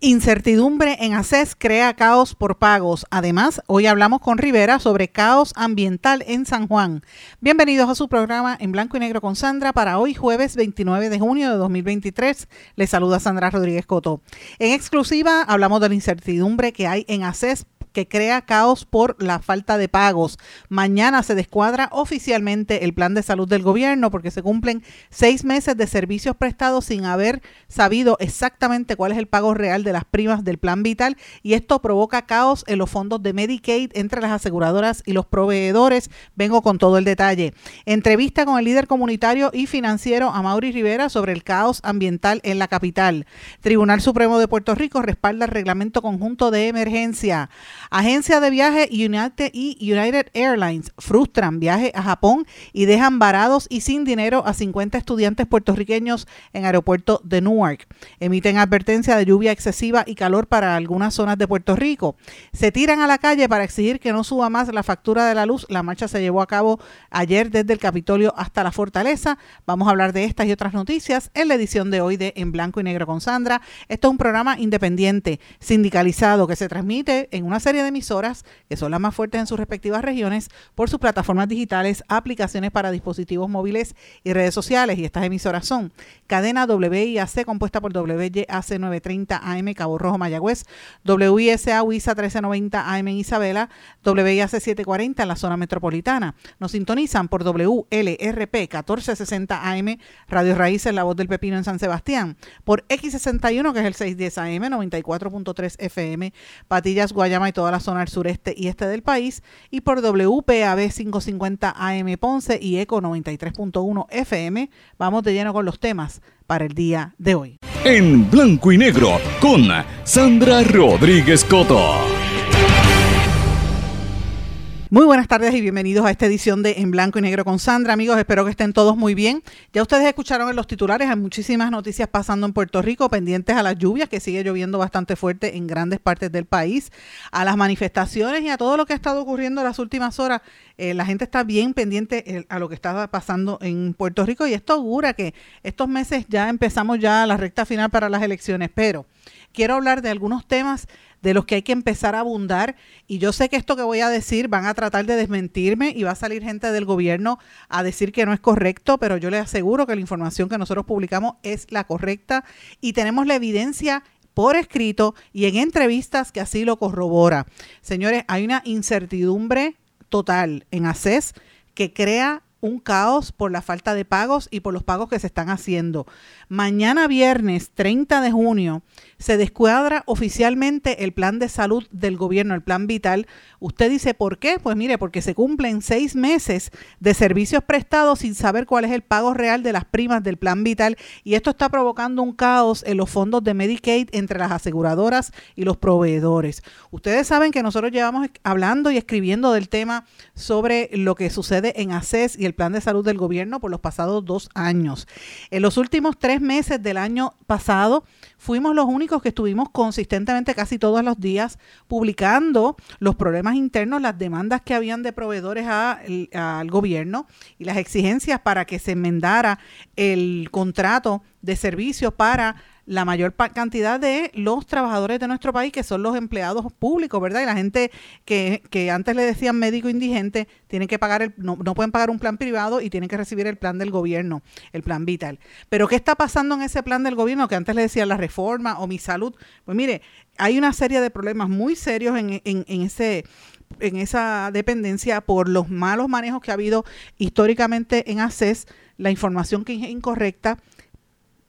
Incertidumbre en ACES crea caos por pagos. Además, hoy hablamos con Rivera sobre caos ambiental en San Juan. Bienvenidos a su programa en blanco y negro con Sandra para hoy jueves 29 de junio de 2023. Les saluda Sandra Rodríguez Coto. En exclusiva hablamos de la incertidumbre que hay en ACES que crea caos por la falta de pagos. Mañana se descuadra oficialmente el plan de salud del gobierno porque se cumplen seis meses de servicios prestados sin haber sabido exactamente cuál es el pago real de las primas del plan vital y esto provoca caos en los fondos de Medicaid entre las aseguradoras y los proveedores. Vengo con todo el detalle. Entrevista con el líder comunitario y financiero Amaury Rivera sobre el caos ambiental en la capital. Tribunal Supremo de Puerto Rico respalda el reglamento conjunto de emergencia. Agencia de viaje United y United Airlines frustran viaje a Japón y dejan varados y sin dinero a 50 estudiantes puertorriqueños en aeropuerto de Newark. Emiten advertencia de lluvia excesiva y calor para algunas zonas de Puerto Rico. Se tiran a la calle para exigir que no suba más la factura de la luz. La marcha se llevó a cabo ayer desde el Capitolio hasta la Fortaleza. Vamos a hablar de estas y otras noticias en la edición de hoy de En Blanco y Negro con Sandra. Esto es un programa independiente, sindicalizado, que se transmite en una serie de emisoras que son las más fuertes en sus respectivas regiones por sus plataformas digitales, aplicaciones para dispositivos móviles y redes sociales. Y estas emisoras son cadena WIAC compuesta por WYAC 930 AM Cabo Rojo Mayagüez, WISA WISA 1390 AM en Isabela, WIAC 740 en la zona metropolitana. Nos sintonizan por WLRP 1460 AM Radio Raíces La Voz del Pepino en San Sebastián, por X61 que es el 610 AM 94.3 FM Patillas Guayama y toda la zona del sureste y este del país, y por WPAB 550 AM Ponce y ECO 93.1 FM. Vamos de lleno con los temas para el día de hoy. En blanco y negro con Sandra Rodríguez Coto. Muy buenas tardes y bienvenidos a esta edición de En Blanco y Negro con Sandra. Amigos, espero que estén todos muy bien. Ya ustedes escucharon en los titulares, hay muchísimas noticias pasando en Puerto Rico, pendientes a las lluvias, que sigue lloviendo bastante fuerte en grandes partes del país, a las manifestaciones y a todo lo que ha estado ocurriendo en las últimas horas. Eh, la gente está bien pendiente eh, a lo que está pasando en Puerto Rico y esto augura que estos meses ya empezamos ya la recta final para las elecciones, pero quiero hablar de algunos temas de los que hay que empezar a abundar. Y yo sé que esto que voy a decir van a tratar de desmentirme y va a salir gente del gobierno a decir que no es correcto, pero yo les aseguro que la información que nosotros publicamos es la correcta y tenemos la evidencia por escrito y en entrevistas que así lo corrobora. Señores, hay una incertidumbre total en ACES que crea un caos por la falta de pagos y por los pagos que se están haciendo. Mañana viernes 30 de junio se descuadra oficialmente el plan de salud del gobierno, el plan vital. Usted dice, ¿por qué? Pues mire, porque se cumplen seis meses de servicios prestados sin saber cuál es el pago real de las primas del plan vital y esto está provocando un caos en los fondos de Medicaid entre las aseguradoras y los proveedores. Ustedes saben que nosotros llevamos hablando y escribiendo del tema sobre lo que sucede en ACES y el plan de salud del gobierno por los pasados dos años. En los últimos tres meses del año pasado, fuimos los únicos que estuvimos consistentemente casi todos los días publicando los problemas internos, las demandas que habían de proveedores al gobierno y las exigencias para que se enmendara el contrato de servicios para la mayor cantidad de los trabajadores de nuestro país, que son los empleados públicos, ¿verdad? Y la gente que, que antes le decían médico indigente, tienen que pagar, el, no, no pueden pagar un plan privado y tienen que recibir el plan del gobierno, el plan vital. Pero ¿qué está pasando en ese plan del gobierno que antes le decían la reforma o mi salud? Pues mire, hay una serie de problemas muy serios en, en, en ese en esa dependencia por los malos manejos que ha habido históricamente en ACES, la información que es incorrecta,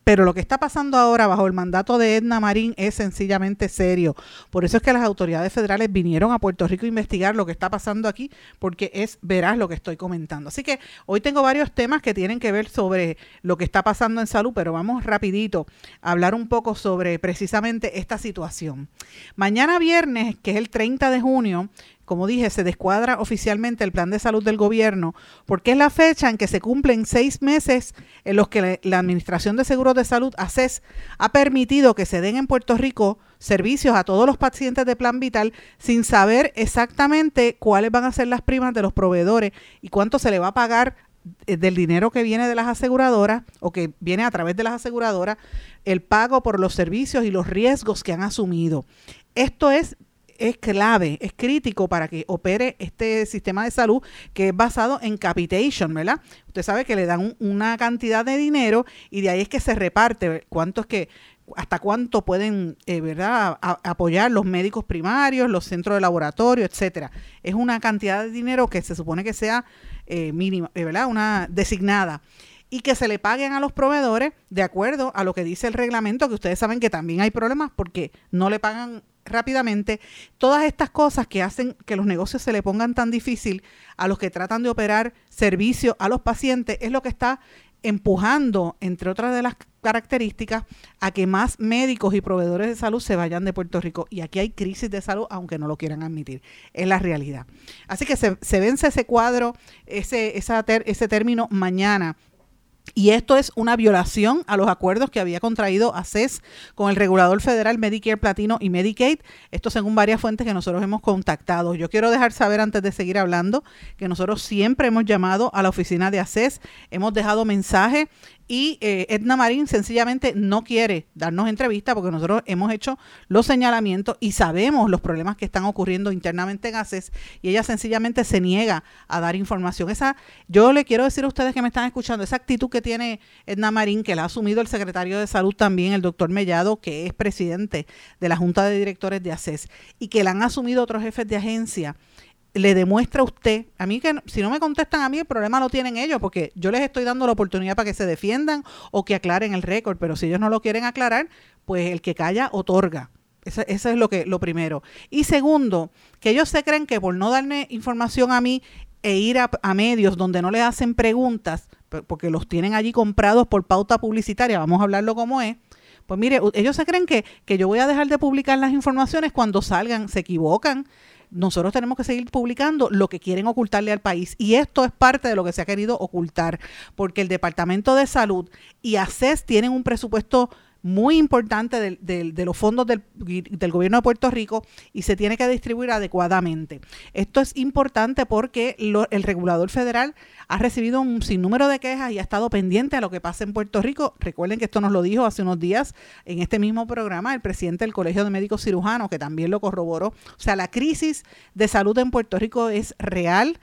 Pero lo que está pasando ahora bajo el mandato de Edna Marín es sencillamente serio. Por eso es que las autoridades federales vinieron a Puerto Rico a investigar lo que está pasando aquí, porque es veraz lo que estoy comentando. Así que hoy tengo varios temas que tienen que ver sobre lo que está pasando en salud, pero vamos rapidito a hablar un poco sobre precisamente esta situación. Mañana viernes, que es el 30 de junio, como dije, se descuadra oficialmente el plan de salud del gobierno, porque es la fecha en que se cumplen seis meses en los que la Administración de Seguros de Salud, ACES, ha permitido que se den en Puerto Rico servicios a todos los pacientes de plan vital sin saber exactamente cuáles van a ser las primas de los proveedores y cuánto se le va a pagar eh, del dinero que viene de las aseguradoras o que viene a través de las aseguradoras, el pago por los servicios y los riesgos que han asumido. Esto es es clave, es crítico para que opere este sistema de salud que es basado en capitation, ¿verdad? Usted sabe que le dan una cantidad de dinero y de ahí es que se reparte cuánto es que hasta cuánto pueden, eh, ¿verdad?, apoyar los médicos primarios, los centros de laboratorio, etcétera. Es una cantidad de dinero que se supone que sea eh, mínima, eh, ¿verdad?, una designada y que se le paguen a los proveedores de acuerdo a lo que dice el reglamento, que ustedes saben que también hay problemas porque no le pagan rápidamente, todas estas cosas que hacen que los negocios se le pongan tan difícil a los que tratan de operar servicio a los pacientes es lo que está empujando, entre otras de las características, a que más médicos y proveedores de salud se vayan de Puerto Rico. Y aquí hay crisis de salud, aunque no lo quieran admitir. Es la realidad. Así que se, vence ese cuadro, ese, ese término mañana y esto es una violación a los acuerdos que había contraído ACES con el regulador federal Medicare Platino y Medicaid. Esto según varias fuentes que nosotros hemos contactado. Yo quiero dejar saber antes de seguir hablando que nosotros siempre hemos llamado a la oficina de ACES, hemos dejado mensajes y eh, Edna Marín sencillamente no quiere darnos entrevista porque nosotros hemos hecho los señalamientos y sabemos los problemas que están ocurriendo internamente en ACES y ella sencillamente se niega a dar información. Esa, yo le quiero decir a ustedes que me están escuchando, esa actitud que tiene Edna Marín, que la ha asumido el secretario de Salud también, el doctor Mellado, que es presidente de la Junta de Directores de ACES, y que la han asumido otros jefes de agencia le demuestra a usted, a mí que si no me contestan a mí, el problema lo tienen ellos, porque yo les estoy dando la oportunidad para que se defiendan o que aclaren el récord, pero si ellos no lo quieren aclarar, pues el que calla otorga. Eso, es lo que lo primero. Y segundo, que ellos se creen que por no darme información a mí e ir a, a medios donde no les hacen preguntas, porque los tienen allí comprados por pauta publicitaria, vamos a hablarlo como es, pues mire, ellos se creen que, que yo voy a dejar de publicar las informaciones cuando salgan, se equivocan nosotros tenemos que seguir publicando lo que quieren ocultarle al país. Y esto es parte de lo que se ha querido ocultar, porque el Departamento de Salud y ACES tienen un presupuesto muy importante de, los fondos del, gobierno de Puerto Rico y se tiene que distribuir adecuadamente. Esto es importante porque el regulador federal ha recibido un sinnúmero de quejas y ha estado pendiente a lo que pasa en Puerto Rico. Recuerden que esto nos lo dijo hace unos días en este mismo programa el presidente del Colegio de Médicos Cirujanos, que también lo corroboró. O sea, la crisis de salud en Puerto Rico es real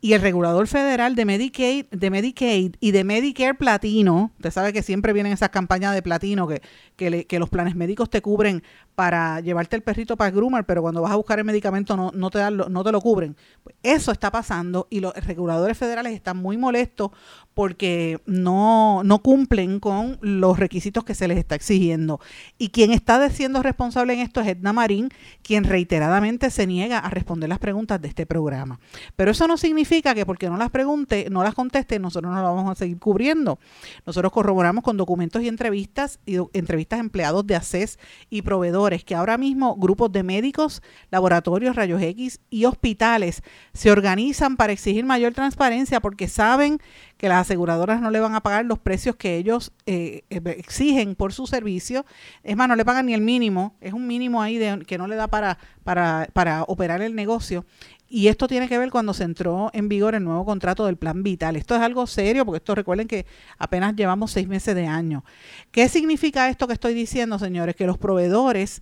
y el regulador federal de Medicaid, de Medicaid y de Medicare Platino, usted sabe que siempre vienen esas campañas de platino que, que, los planes médicos te cubren para llevarte el perrito para groomer, pero cuando vas a buscar el medicamento no, no, te, dan, no te lo cubren. Eso está pasando y los reguladores federales están muy molestos porque no, no cumplen con los requisitos que se les está exigiendo. Y quien está siendo responsable en esto es Edna Marín, quien reiteradamente se niega a responder las preguntas de este programa. Pero eso no significa que porque no las pregunte, no las conteste, nosotros no las vamos a seguir cubriendo. Nosotros corroboramos con documentos y entrevistas, y entrevistas empleados de ACES y proveedores, que ahora mismo grupos de médicos, laboratorios, rayos X y hospitales se organizan para exigir mayor transparencia porque saben que las aseguradoras no le van a pagar los precios que ellos eh, eh, exigen por su servicio. Es más, no le pagan ni el mínimo, es un mínimo ahí de, que no le da para, para, para operar el negocio. Y esto tiene que ver cuando se entró en vigor el nuevo contrato del Plan Vital. Esto es algo serio porque esto recuerden que apenas llevamos seis meses de año. ¿Qué significa esto que estoy diciendo, señores? Que los proveedores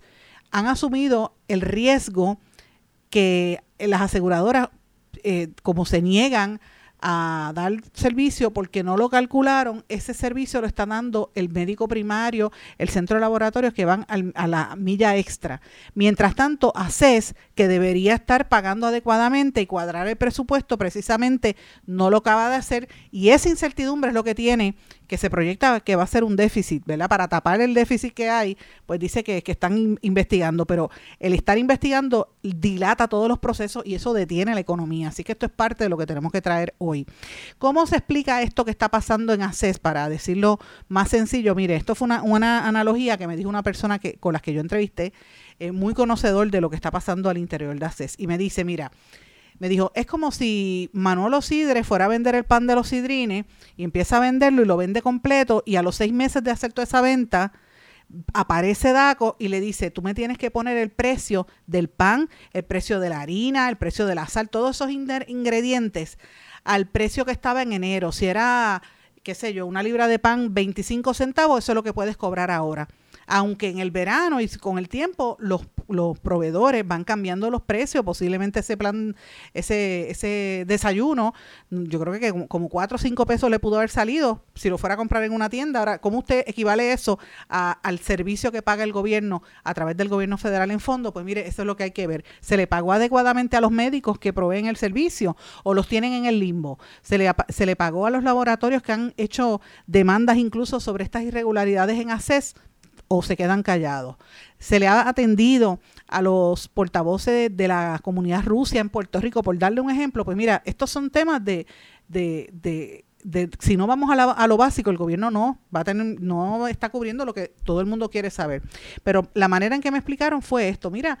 han asumido el riesgo que las aseguradoras, eh, como se niegan a dar servicio porque no lo calcularon, ese servicio lo está dando el médico primario, el centro de laboratorios que van a la milla extra. Mientras tanto, ACES, que debería estar pagando adecuadamente y cuadrar el presupuesto, precisamente no lo acaba de hacer y esa incertidumbre es lo que tiene que se proyecta que va a ser un déficit, ¿verdad? Para tapar el déficit que hay, pues dice que, que están investigando, pero el estar investigando dilata todos los procesos y eso detiene la economía. Así que esto es parte de lo que tenemos que traer hoy. ¿Cómo se explica esto que está pasando en ACES? Para decirlo más sencillo, mire, esto fue una, una analogía que me dijo una persona que, con la que yo entrevisté, eh, muy conocedor de lo que está pasando al interior de ACES, y me dice, mira, me dijo, es como si Manolo Sidre fuera a vender el pan de los sidrines y empieza a venderlo y lo vende completo y a los seis meses de hacer toda esa venta aparece Daco y le dice, tú me tienes que poner el precio del pan, el precio de la harina, el precio de la sal, todos esos ingredientes al precio que estaba en enero. Si era, qué sé yo, una libra de pan 25 centavos, eso es lo que puedes cobrar ahora aunque en el verano y con el tiempo los, los proveedores van cambiando los precios, posiblemente ese plan, ese, ese desayuno, yo creo que como 4 o 5 pesos le pudo haber salido si lo fuera a comprar en una tienda. Ahora, ¿cómo usted equivale eso al servicio que paga el gobierno a través del gobierno federal en fondo? Pues mire, eso es lo que hay que ver. ¿Se le pagó adecuadamente a los médicos que proveen el servicio o los tienen en el limbo? ¿Se le, se le pagó a los laboratorios que han hecho demandas incluso sobre estas irregularidades en ACES? O se quedan callados. Se le ha atendido a los portavoces de, la comunidad rusa en Puerto Rico, por darle un ejemplo, pues mira, estos son temas de, de, de si no vamos a, a, lo básico, el gobierno no va a tener, no está cubriendo lo que todo el mundo quiere saber. Pero la manera en que me explicaron fue esto: mira,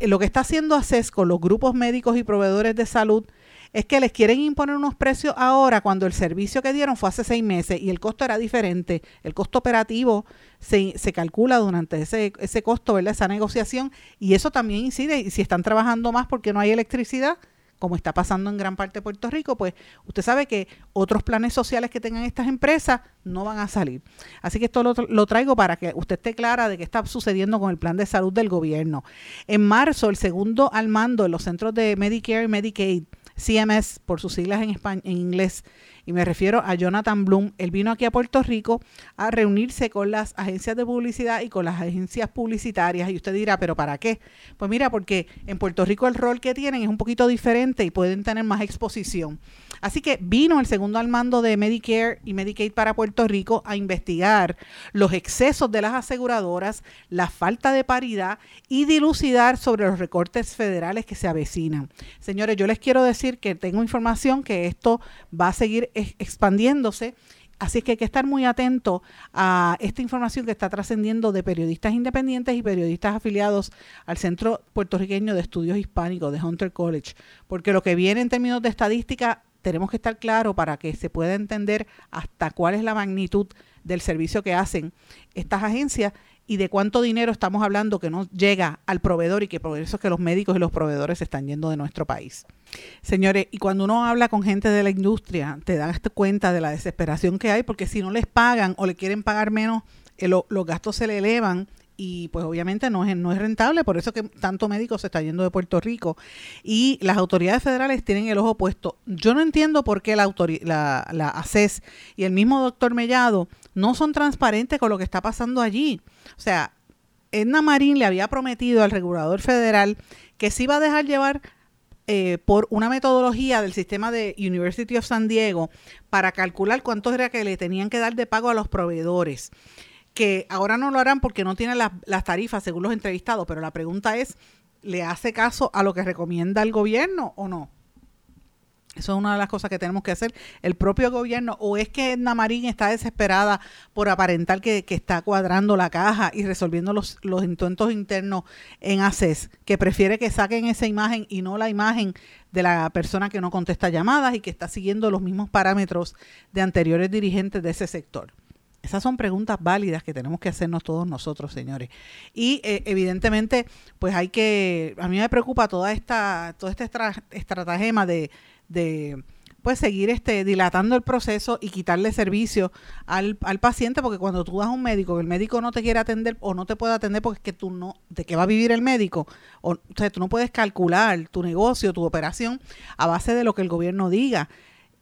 lo que está haciendo ACES con los grupos médicos y proveedores de salud es que les quieren imponer unos precios ahora cuando el servicio que dieron fue hace seis meses y el costo era diferente. El costo operativo se, se calcula durante ese, ese costo, ¿verdad? Esa negociación y eso también incide. Y si están trabajando más porque no hay electricidad, como está pasando en gran parte de Puerto Rico, pues usted sabe que otros planes sociales que tengan estas empresas no van a salir. Así que esto lo, lo, traigo para que usted esté clara de qué está sucediendo con el plan de salud del gobierno. En marzo, el segundo al mando en los centros de Medicare y Medicaid CMS por sus siglas en, español, en inglés, y me refiero a Jonathan Bloom. Él vino aquí a Puerto Rico a reunirse con las agencias de publicidad y con las agencias publicitarias. Y usted dirá, ¿pero para qué? Pues mira, porque en Puerto Rico el rol que tienen es un poquito diferente y pueden tener más exposición. Así que vino el segundo al mando de Medicare y Medicaid para Puerto Rico a investigar los excesos de las aseguradoras, la falta de paridad y dilucidar sobre los recortes federales que se avecinan. Señores, yo les quiero decir que tengo información que esto va a seguir expandiéndose. Así que hay que estar muy atento a esta información que está trascendiendo de periodistas independientes y periodistas afiliados al Centro Puertorriqueño de Estudios Hispánicos de Hunter College, porque lo que viene en términos de estadística tenemos que estar claros para que se pueda entender hasta cuál es la magnitud del servicio que hacen estas agencias y de cuánto dinero estamos hablando que no llega al proveedor y que por eso es que los médicos y los proveedores se están yendo de nuestro país. Señores, y cuando uno habla con gente de la industria, te das cuenta de la desesperación que hay, porque si no les pagan o le quieren pagar menos, eh, los gastos se le elevan y pues obviamente no es, no es rentable, por eso que tanto médico se está yendo de Puerto Rico. Y las autoridades federales tienen el ojo puesto. Yo no entiendo por qué la, la, la ACES y el mismo doctor Mellado no son transparentes con lo que está pasando allí. O sea, Edna Marín le había prometido al regulador federal que se iba a dejar llevar eh, por una metodología del sistema de University of San Diego para calcular cuánto era que le tenían que dar de pago a los proveedores que ahora no lo harán porque no tienen las, tarifas según los entrevistados, pero la pregunta es, ¿le hace caso a lo que recomienda el gobierno o no? Eso es una de las cosas que tenemos que hacer. El propio gobierno, o es que Edna Marín está desesperada por aparentar que, está cuadrando la caja y resolviendo los, los intentos internos en ACES, que prefiere que saquen esa imagen y no la imagen de la persona que no contesta llamadas y que está siguiendo los mismos parámetros de anteriores dirigentes de ese sector. Esas son preguntas válidas que tenemos que hacernos todos nosotros, señores. Y eh, evidentemente, pues hay que, a mí me preocupa toda esta, todo este estratagema de, de pues seguir este dilatando el proceso y quitarle servicio al, al, paciente porque cuando tú vas a un médico el médico no te quiere atender o no te puede atender porque es que tú no de qué va a vivir el médico o, o sea, tú no puedes calcular tu negocio tu operación a base de lo que el gobierno diga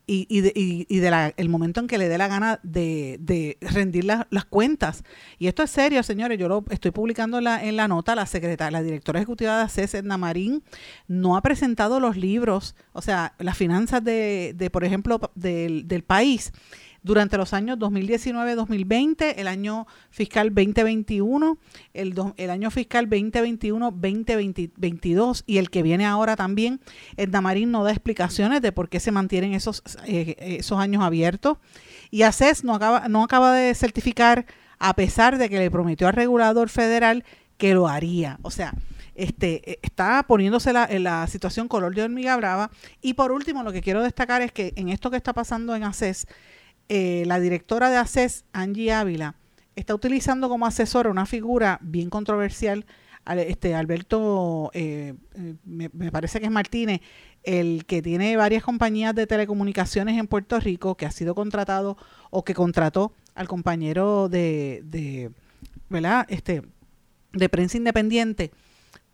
y, y, de, y, de la, el momento en que le dé la gana de, de rendir las cuentas. Y esto es serio, señores. Yo lo estoy publicando la, en la nota. La secretaria, la directora ejecutiva de ACES, Edna Marín, no ha presentado los libros, o sea, las finanzas de, de por ejemplo, del, del país durante los años 2019-2020, el año fiscal 2021, el, año fiscal 2021-2022 y el que viene ahora también, el Damarín no da explicaciones de por qué se mantienen esos, eh, esos años abiertos. Y ACES no acaba, no acaba de certificar, a pesar de que le prometió al regulador federal que lo haría. O sea, este, eh, está poniéndose la, la situación color de hormiga brava. Y por último, lo que quiero destacar es que en esto que está pasando en ACES, eh, la directora de ACES, Angie Ávila, está utilizando como asesora una figura bien controversial, este Alberto, eh, me, me, parece que es Martínez, el que tiene varias compañías de telecomunicaciones en Puerto Rico, que ha sido contratado o que contrató al compañero de, de ¿verdad? Este, de prensa independiente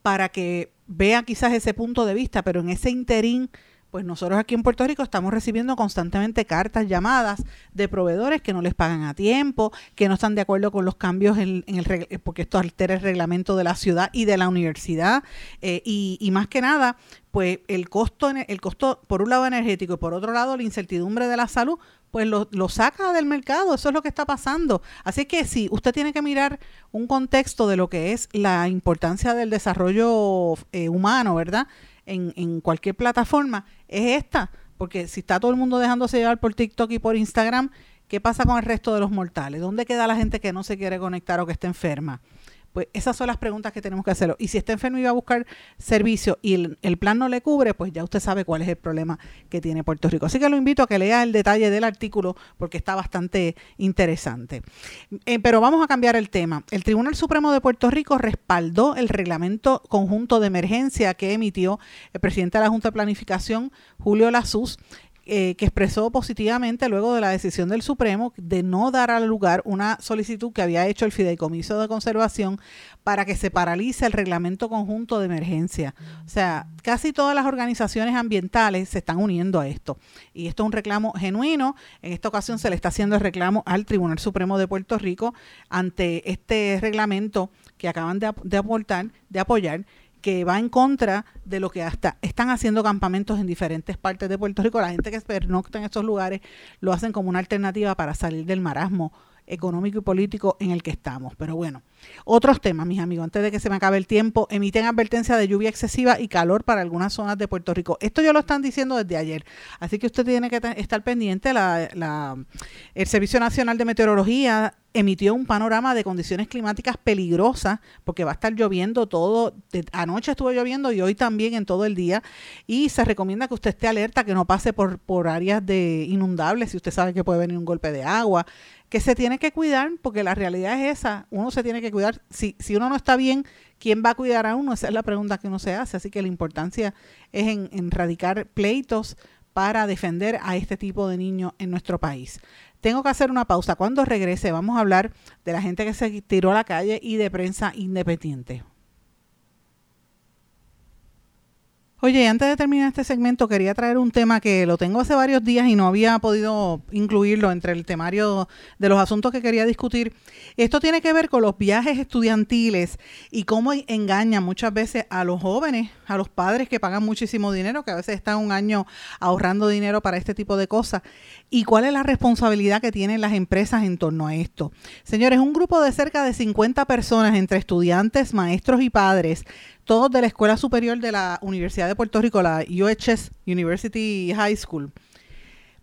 para que vea quizás ese punto de vista, pero en ese interín, pues nosotros aquí en Puerto Rico estamos recibiendo constantemente cartas, llamadas de proveedores que no les pagan a tiempo, que no están de acuerdo con los cambios en, el porque esto altera el reglamento de la ciudad y de la universidad eh, y, y, más que nada, pues el costo, el costo por un lado energético y por otro lado la incertidumbre de la salud, pues lo, lo, saca del mercado, eso es lo que está pasando. Así que si usted tiene que mirar un contexto de lo que es la importancia del desarrollo eh, humano, ¿verdad? En, en cualquier plataforma, es esta, porque si está todo el mundo dejándose llevar por TikTok y por Instagram, ¿qué pasa con el resto de los mortales? ¿Dónde queda la gente que no se quiere conectar o que está enferma? Pues esas son las preguntas que tenemos que hacerlo. Y si está enfermo y va a buscar servicio y el, plan no le cubre, pues ya usted sabe cuál es el problema que tiene Puerto Rico. Así que lo invito a que lea el detalle del artículo porque está bastante interesante. Eh, pero vamos a cambiar el tema. El Tribunal Supremo de Puerto Rico respaldó el reglamento conjunto de emergencia que emitió el presidente de la Junta de Planificación, Julio Lazuz, eh, que expresó positivamente luego de la decisión del Supremo de no dar al lugar una solicitud que había hecho el Fideicomiso de Conservación para que se paralice el reglamento conjunto de emergencia. O sea, casi todas las organizaciones ambientales se están uniendo a esto. Y esto es un reclamo genuino. En esta ocasión se le está haciendo el reclamo al Tribunal Supremo de Puerto Rico ante este reglamento que acaban de, aportar, de apoyar que va en contra de lo que hasta están haciendo campamentos en diferentes partes de Puerto Rico. La gente que pernocta en estos lugares lo hacen como una alternativa para salir del marasmo económico y político en el que estamos. Pero bueno, otros temas, mis amigos, antes de que se me acabe el tiempo, emiten advertencia de lluvia excesiva y calor para algunas zonas de Puerto Rico. Esto ya lo están diciendo desde ayer, así que usted tiene que estar pendiente. La, el Servicio Nacional de Meteorología emitió un panorama de condiciones climáticas peligrosas porque va a estar lloviendo todo, anoche estuvo lloviendo y hoy también en todo el día y se recomienda que usted esté alerta, que no pase por, por áreas de inundables si usted sabe que puede venir un golpe de agua, que se tiene que cuidar, porque la realidad es esa, uno se tiene que cuidar, si, si uno no está bien, ¿quién va a cuidar a uno? Esa es la pregunta que uno se hace, así que la importancia es en, en radicar pleitos para defender a este tipo de niños en nuestro país. Tengo que hacer una pausa. Cuando regrese vamos a hablar de la gente que se tiró a la calle y de prensa independiente. Oye, antes de terminar este segmento, quería traer un tema que lo tengo hace varios días y no había podido incluirlo entre el temario de los asuntos que quería discutir. Esto tiene que ver con los viajes estudiantiles y cómo engañan muchas veces a los jóvenes, a los padres que pagan muchísimo dinero, que a veces están un año ahorrando dinero para este tipo de cosas. ¿Y cuál es la responsabilidad que tienen las empresas en torno a esto? Señores, un grupo de cerca de 50 personas entre estudiantes, maestros y padres todos de la Escuela Superior de la Universidad de Puerto Rico, la UHS University High School,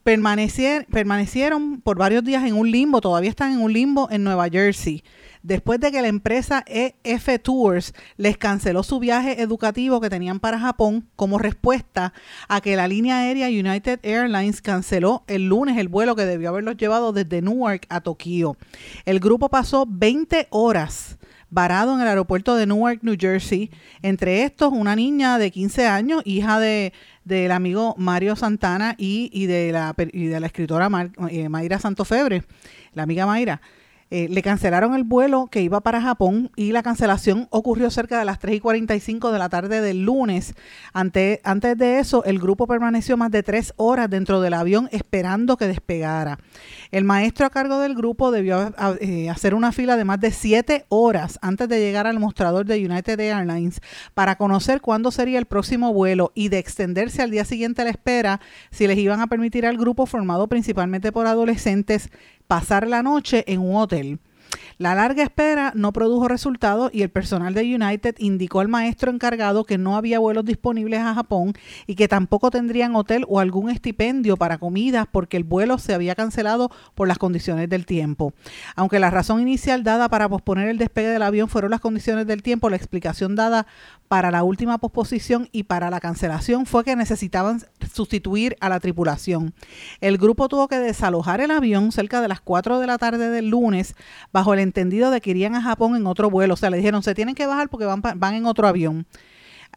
permanecieron por varios días en un limbo, todavía están en un limbo en Nueva Jersey, después de que la empresa EF Tours les canceló su viaje educativo que tenían para Japón como respuesta a que la línea aérea United Airlines canceló el lunes el vuelo que debió haberlos llevado desde Newark a Tokio. El grupo pasó 20 horas varado en el aeropuerto de Newark, New Jersey. Entre estos, una niña de 15 años, hija de, del amigo Mario Santana y, y, de, la, y de la escritora eh, Mayra Santofebre, la amiga Mayra. Eh, le cancelaron el vuelo que iba para Japón y la cancelación ocurrió cerca de las 3 y 45 de la tarde del lunes. antes de eso, el grupo permaneció más de tres horas dentro del avión esperando que despegara. El maestro a cargo del grupo debió eh, hacer una fila de más de siete horas antes de llegar al mostrador de United Airlines para conocer cuándo sería el próximo vuelo y de extenderse al día siguiente a la espera si les iban a permitir al grupo formado principalmente por adolescentes pasar la noche en un hotel. La larga espera no produjo resultados y el personal de United indicó al maestro encargado que no había vuelos disponibles a Japón y que tampoco tendrían hotel o algún estipendio para comidas porque el vuelo se había cancelado por las condiciones del tiempo. Aunque la razón inicial dada para posponer el despegue del avión fueron las condiciones del tiempo, la explicación dada para la última posposición y para la cancelación fue que necesitaban sustituir a la tripulación. El grupo tuvo que desalojar el avión cerca de las 4 de la tarde del lunes bajo el entendido de que irían a Japón en otro vuelo. O sea, le dijeron, se tienen que bajar porque van, van en otro avión.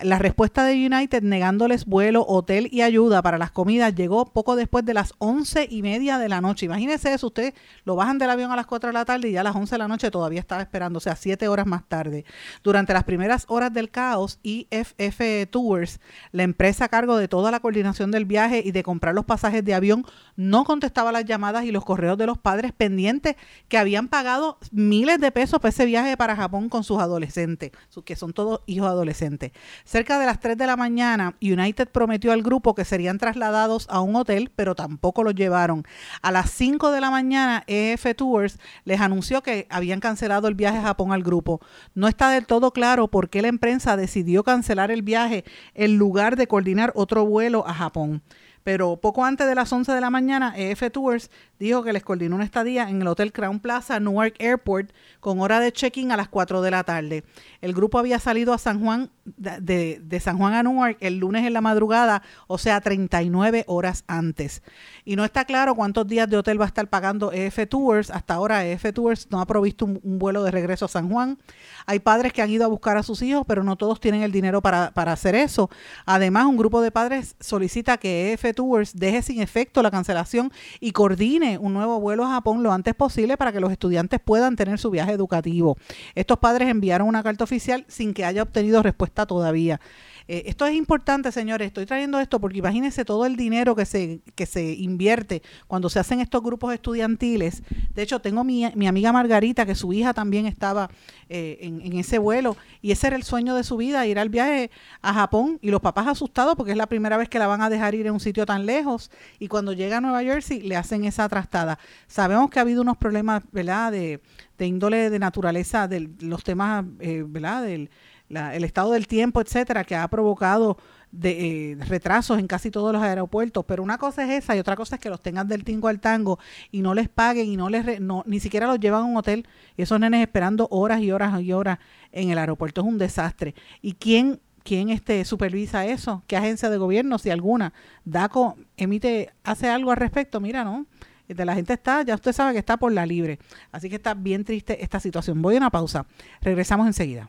La respuesta de United negándoles vuelo, hotel y ayuda para las comidas llegó poco después de las once y media de la noche. Imagínese eso, usted lo bajan del avión a las 4 de la tarde y ya a las 11 de la noche todavía estaba esperando, o sea, siete horas más tarde. Durante las primeras horas del caos, IFF Tours, la empresa a cargo de toda la coordinación del viaje y de comprar los pasajes de avión, no contestaba las llamadas y los correos de los padres pendientes que habían pagado miles de pesos para ese viaje para Japón con sus adolescentes, que son todos hijos adolescentes. Cerca de las 3 de la mañana, United prometió al grupo que serían trasladados a un hotel, pero tampoco los llevaron. A las 5 de la mañana, EF Tours les anunció que habían cancelado el viaje a Japón al grupo. No está del todo claro por qué la empresa decidió cancelar el viaje en lugar de coordinar otro vuelo a Japón pero poco antes de las 11 de la mañana, EF Tours dijo que les coordinó una estadía en el Hotel Crown Plaza, Newark Airport, con hora de check-in a las 4 de la tarde. El grupo había salido a San Juan, de, de, San Juan a Newark el lunes en la madrugada, o sea, 39 horas antes. Y no está claro cuántos días de hotel va a estar pagando EF Tours. Hasta ahora EF Tours no ha provisto un, vuelo de regreso a San Juan. Hay padres que han ido a buscar a sus hijos, pero no todos tienen el dinero para, para hacer eso. Además, un grupo de padres solicita que EF Tours deje sin efecto la cancelación y coordine un nuevo vuelo a Japón lo antes posible para que los estudiantes puedan tener su viaje educativo. Estos padres enviaron una carta oficial sin que haya obtenido respuesta todavía. Eh, esto es importante, señores. Estoy trayendo esto porque imagínense todo el dinero que se, que se invierte cuando se hacen estos grupos estudiantiles. De hecho, tengo mi, mi amiga Margarita, que su hija también estaba eh, en, en, ese vuelo, y ese era el sueño de su vida, ir al viaje a Japón, y los papás asustados porque es la primera vez que la van a dejar ir en un sitio tan lejos, y cuando llega a Nueva Jersey le hacen esa trastada. Sabemos que ha habido unos problemas, ¿verdad?, de, de índole de naturaleza, de los temas, eh, ¿verdad?, del el estado del tiempo, etcétera, que ha provocado de, eh, retrasos en casi todos los aeropuertos. Pero una cosa es esa y otra cosa es que los tengan del tingo al tango y no les paguen y no les no, ni siquiera los llevan a un hotel y esos nenes esperando horas y horas y horas en el aeropuerto. Es un desastre. ¿Y quién ¿Quién este, supervisa eso? ¿Qué agencia de gobierno, si alguna? DACO emite, hace algo al respecto. Mira, ¿no? De la gente está, ya usted sabe que está por la libre. Así que está bien triste esta situación. Voy a una pausa. Regresamos enseguida.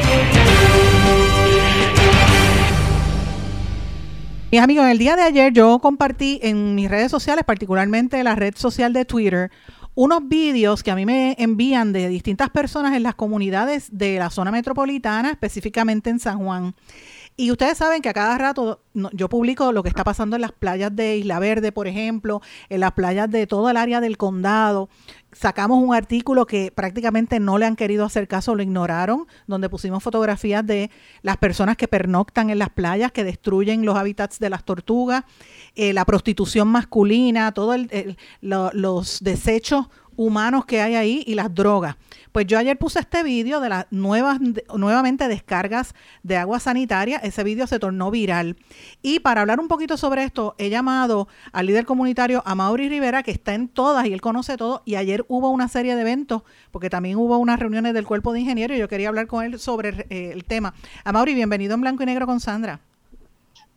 Mis amigos, el día de ayer yo compartí en mis redes sociales, particularmente la red social de Twitter, unos vídeos que a mí me envían de distintas personas en las comunidades de la zona metropolitana, específicamente en San Juan. Y ustedes saben que a cada rato yo publico lo que está pasando en las playas de Isla Verde, por ejemplo, en las playas de todo el área del condado sacamos un artículo que prácticamente no le han querido hacer caso, lo ignoraron, donde pusimos fotografías de las personas que pernoctan en las playas, que destruyen los hábitats de las tortugas, eh, la prostitución masculina, todos los desechos humanos que hay ahí y las drogas. Pues yo ayer puse este vídeo de las nuevas, nuevamente descargas de agua sanitaria. Ese vídeo se tornó viral. Y para hablar un poquito sobre esto, he llamado al líder comunitario a Mauri Rivera, que está en todas y él conoce todo. Y ayer hubo una serie de eventos, porque también hubo unas reuniones del cuerpo de ingenieros y yo quería hablar con él sobre eh, el tema. A Mauri, bienvenido en Blanco y Negro con Sandra.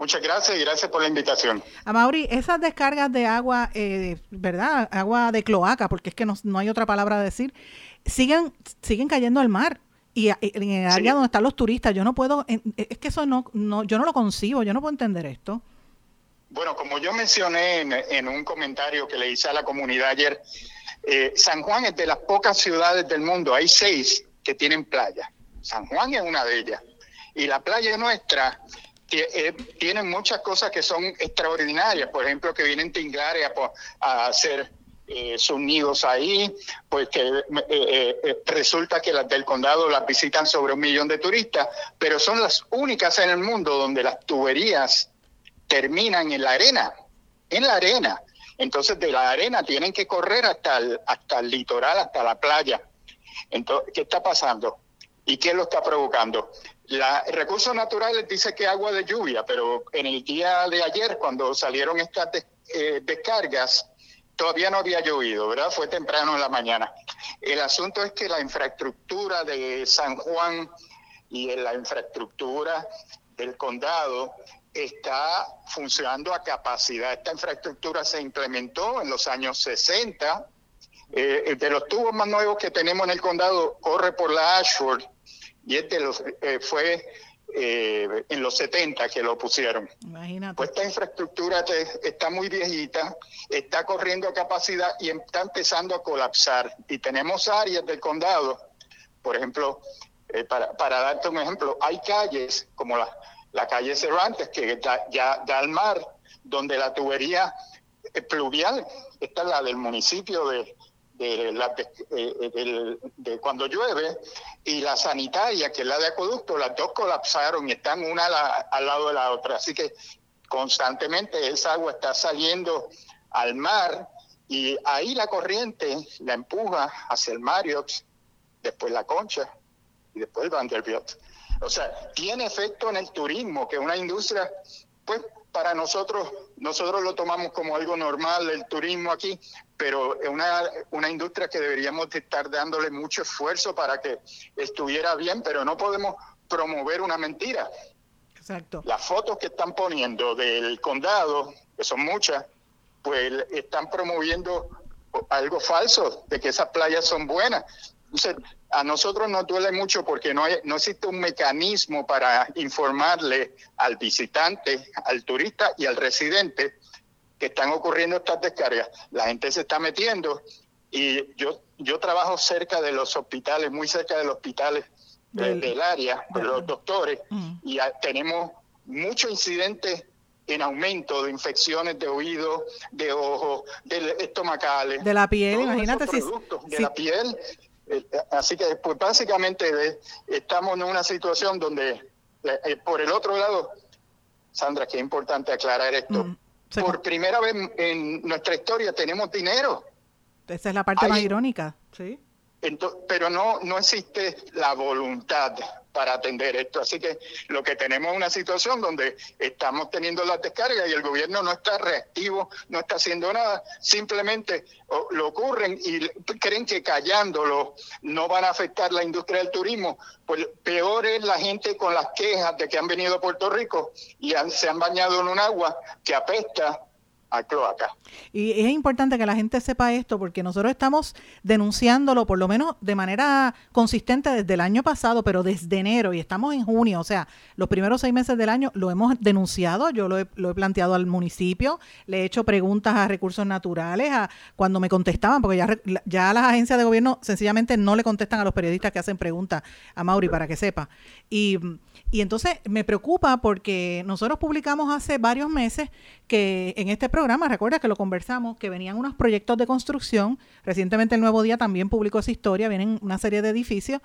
Muchas gracias y gracias por la invitación. A Mauri, esas descargas de agua, eh, ¿verdad? Agua de cloaca, porque es que no, no hay otra palabra a decir siguen, siguen cayendo al mar. Y en el área donde están los turistas, yo no puedo, es que eso no, no, yo no lo concibo, yo no puedo entender esto. Bueno, como yo mencioné en, un comentario que le hice a la comunidad ayer, eh, San Juan es de las pocas ciudades del mundo, hay seis que tienen playa. San Juan es una de ellas. Y la playa nuestra eh, tiene muchas cosas que son extraordinarias, por ejemplo, que vienen tinglares a, hacer eh, sus nidos ahí, pues que eh, resulta que las del condado las visitan sobre un millón de turistas, pero son las únicas en el mundo donde las tuberías terminan en la arena, en la arena. Entonces de la arena tienen que correr hasta el, hasta el litoral, hasta la playa. Entonces, ¿qué está pasando? ¿Y qué lo está provocando? La, Recursos Naturales dice que agua de lluvia, pero en el día de ayer, cuando salieron estas descargas, todavía no había llovido, ¿verdad? Fue temprano en la mañana. El asunto es que la infraestructura de San Juan y la infraestructura del condado está funcionando a capacidad. Esta infraestructura se implementó en los años 60. Eh, de los tubos más nuevos que tenemos en el condado, corre por la Ashford y este los, eh, fue eh, en los 70 que lo pusieron. Imagínate. Pues esta infraestructura está muy viejita, está corriendo a capacidad y está empezando a colapsar. Y tenemos áreas del condado, por ejemplo, eh, para, para, darte un ejemplo, hay calles como la, la calle Cervantes, que ya da al mar, donde la tubería pluvial, esta es la del municipio de, de, la, eh, de, cuando llueve y la sanitaria, que es la de acueducto, las dos colapsaron y están una al lado de la otra. Así que constantemente esa agua está saliendo al mar y ahí la corriente la empuja hacia el Marriott, después la Concha y después el Vanderbilt. O sea, tiene efecto en el turismo, que es una industria, pues para nosotros, nosotros lo tomamos como algo normal, el turismo aquí, pero es una, una industria que deberíamos estar dándole mucho esfuerzo para que estuviera bien, pero no podemos promover una mentira. Exacto. Las fotos que están poniendo del condado, que son muchas, pues están promoviendo algo falso, de que esas playas son buenas. Entonces, a nosotros nos duele mucho porque no, hay, no existe un mecanismo para informarle al visitante, al turista y al residente que están ocurriendo estas descargas. La gente se está metiendo y yo, yo trabajo cerca de los hospitales, muy cerca de los hospitales del, área, de los doctores, mm. y tenemos muchos incidentes en aumento de infecciones de oído, de ojos, de estomacales. De la piel, imagínate si... De la piel, así que, pues básicamente eh, estamos en una situación donde, eh, por el otro lado, Sandra, que es importante aclarar esto, mm, por primera vez en nuestra historia tenemos dinero. Esa es la parte más irónica, sí. Pero no, no existe la voluntad para atender esto. Así que lo que tenemos es una situación donde estamos teniendo las descargas y el gobierno no está reactivo, no está haciendo nada, simplemente lo ocurren y creen que callándolo no van a afectar la industria del turismo. Pues peor es la gente con las quejas de que han venido a Puerto Rico y se han bañado en un agua que apesta Y es importante que la gente sepa esto porque nosotros estamos denunciándolo por lo menos de manera consistente desde el año pasado, pero desde enero y estamos en junio, o sea, los primeros seis meses del año lo hemos denunciado, yo lo he, lo he planteado al municipio, le he hecho preguntas a recursos naturales, a cuando me contestaban, porque ya, ya las agencias de gobierno sencillamente no le contestan a los periodistas que hacen preguntas a Mauri para que sepa. Y y entonces me preocupa porque nosotros publicamos hace varios meses que en este programa, recuerda que lo conversamos, que venían unos proyectos de construcción, recientemente el Nuevo Día también publicó esa historia, vienen una serie de edificios